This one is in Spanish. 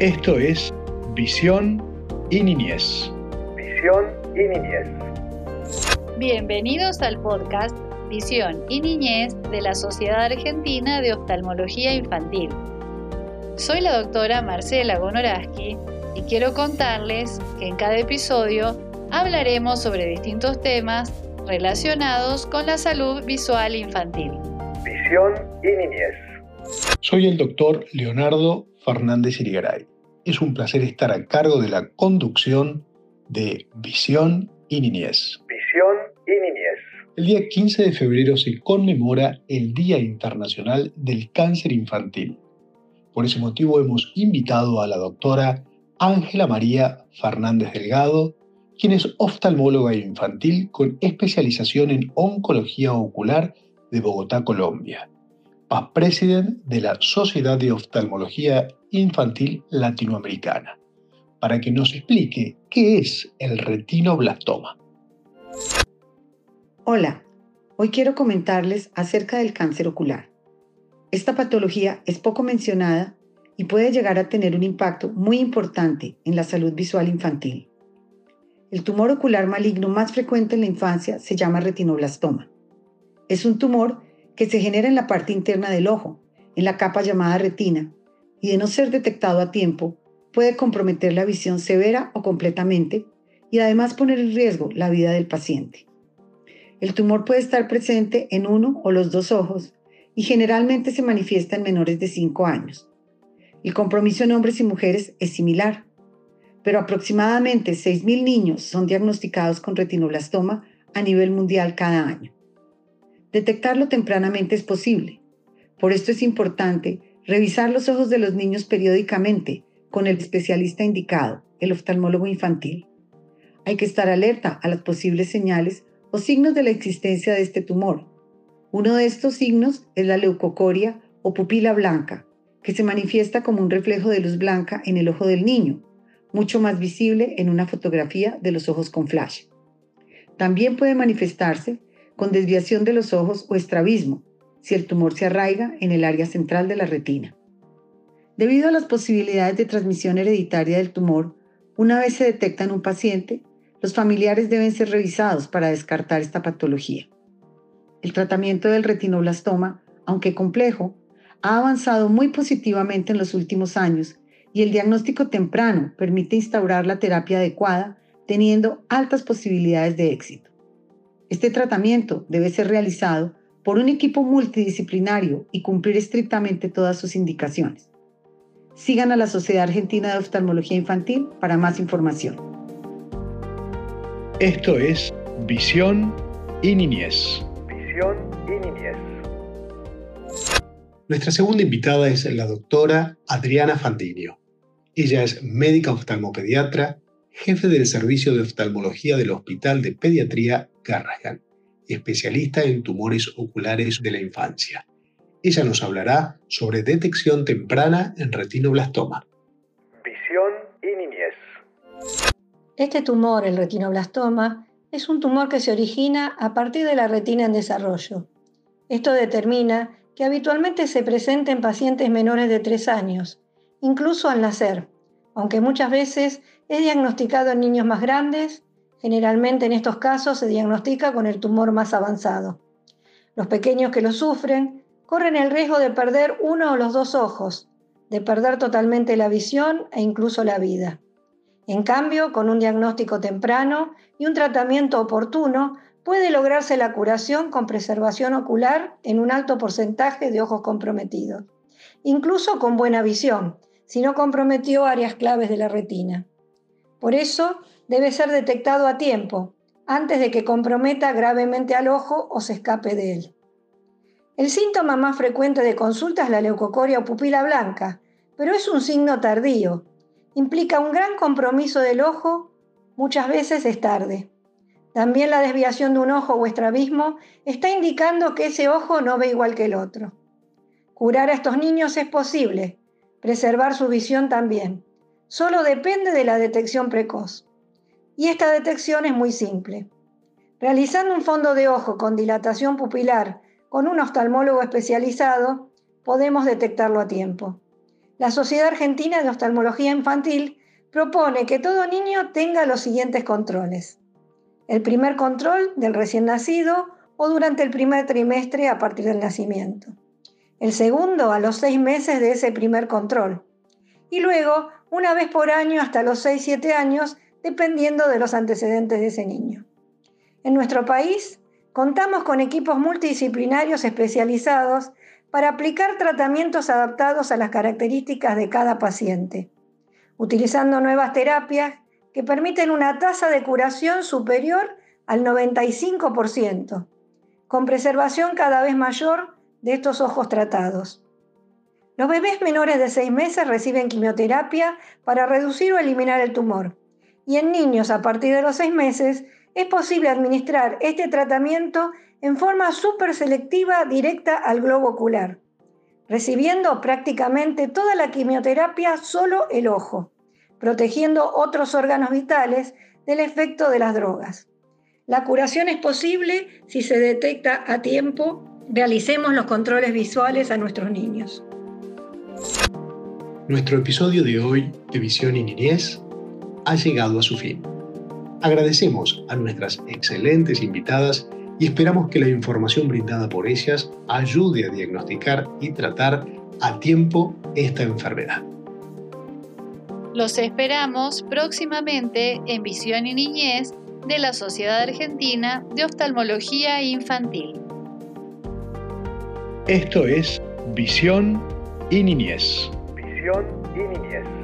Esto es Visión y Niñez. Visión y Niñez. Bienvenidos al podcast Visión y Niñez de la Sociedad Argentina de Oftalmología Infantil. Soy la doctora Marcela Gonoraski y quiero contarles que en cada episodio hablaremos sobre distintos temas relacionados con la salud visual infantil. Visión y Niñez. Soy el doctor Leonardo Fernández Irigaray. Es un placer estar a cargo de la conducción de Visión y Niñez. Visión y Niñez. El día 15 de febrero se conmemora el Día Internacional del Cáncer Infantil. Por ese motivo hemos invitado a la doctora Ángela María Fernández Delgado, quien es oftalmóloga infantil con especialización en oncología ocular de Bogotá, Colombia. Past President de la Sociedad de Oftalmología Infantil Latinoamericana, para que nos explique qué es el retinoblastoma. Hola, hoy quiero comentarles acerca del cáncer ocular. Esta patología es poco mencionada y puede llegar a tener un impacto muy importante en la salud visual infantil. El tumor ocular maligno más frecuente en la infancia se llama retinoblastoma. Es un tumor que se genera en la parte interna del ojo, en la capa llamada retina, y de no ser detectado a tiempo, puede comprometer la visión severa o completamente y además poner en riesgo la vida del paciente. El tumor puede estar presente en uno o los dos ojos y generalmente se manifiesta en menores de 5 años. El compromiso en hombres y mujeres es similar pero aproximadamente 6.000 niños son diagnosticados con retinoblastoma a nivel mundial cada año. Detectarlo tempranamente es posible. Por esto es importante revisar los ojos de los niños periódicamente con el especialista indicado, el oftalmólogo infantil. Hay que estar alerta a las posibles señales o signos de la existencia de este tumor. Uno de estos signos es la leucocoria o pupila blanca, que se manifiesta como un reflejo de luz blanca en el ojo del niño mucho más visible en una fotografía de los ojos con flash. También puede manifestarse con desviación de los ojos o estrabismo, si el tumor se arraiga en el área central de la retina. Debido a las posibilidades de transmisión hereditaria del tumor, una vez se detecta en un paciente, los familiares deben ser revisados para descartar esta patología. El tratamiento del retinoblastoma, aunque complejo, ha avanzado muy positivamente en los últimos años y el diagnóstico temprano permite instaurar la terapia adecuada teniendo altas posibilidades de éxito. Este tratamiento debe ser realizado por un equipo multidisciplinario y cumplir estrictamente todas sus indicaciones. Sigan a la Sociedad Argentina de Oftalmología Infantil para más información. Esto es Visión y Niñez. Visión y Niñez. Nuestra segunda invitada es la doctora Adriana Fandinio. Ella es médica oftalmopediatra, jefe del servicio de oftalmología del Hospital de Pediatría Garrahan especialista en tumores oculares de la infancia. Ella nos hablará sobre detección temprana en retinoblastoma. Visión y niñez. Este tumor, el retinoblastoma, es un tumor que se origina a partir de la retina en desarrollo. Esto determina que habitualmente se presenta en pacientes menores de 3 años incluso al nacer, aunque muchas veces es diagnosticado en niños más grandes, generalmente en estos casos se diagnostica con el tumor más avanzado. Los pequeños que lo sufren corren el riesgo de perder uno o los dos ojos, de perder totalmente la visión e incluso la vida. En cambio, con un diagnóstico temprano y un tratamiento oportuno, puede lograrse la curación con preservación ocular en un alto porcentaje de ojos comprometidos, incluso con buena visión, si no comprometió áreas claves de la retina. Por eso debe ser detectado a tiempo, antes de que comprometa gravemente al ojo o se escape de él. El síntoma más frecuente de consulta es la leucocoria o pupila blanca, pero es un signo tardío. Implica un gran compromiso del ojo, muchas veces es tarde. También la desviación de un ojo o estrabismo está indicando que ese ojo no ve igual que el otro. Curar a estos niños es posible, preservar su visión también. Solo depende de la detección precoz. Y esta detección es muy simple. Realizando un fondo de ojo con dilatación pupilar con un oftalmólogo especializado, podemos detectarlo a tiempo. La Sociedad Argentina de Oftalmología Infantil propone que todo niño tenga los siguientes controles. El primer control del recién nacido o durante el primer trimestre a partir del nacimiento. El segundo a los seis meses de ese primer control. Y luego una vez por año hasta los 6-7 años, dependiendo de los antecedentes de ese niño. En nuestro país contamos con equipos multidisciplinarios especializados para aplicar tratamientos adaptados a las características de cada paciente, utilizando nuevas terapias que permiten una tasa de curación superior al 95%, con preservación cada vez mayor de estos ojos tratados. Los bebés menores de 6 meses reciben quimioterapia para reducir o eliminar el tumor. Y en niños a partir de los 6 meses es posible administrar este tratamiento en forma súper selectiva directa al globo ocular, recibiendo prácticamente toda la quimioterapia solo el ojo, protegiendo otros órganos vitales del efecto de las drogas. La curación es posible si se detecta a tiempo, realicemos los controles visuales a nuestros niños. Nuestro episodio de hoy de Visión y Niñez ha llegado a su fin. Agradecemos a nuestras excelentes invitadas y esperamos que la información brindada por ellas ayude a diagnosticar y tratar a tiempo esta enfermedad. Los esperamos próximamente en Visión y Niñez de la Sociedad Argentina de Oftalmología Infantil. Esto es Visión y Niñez. Visión y niñez.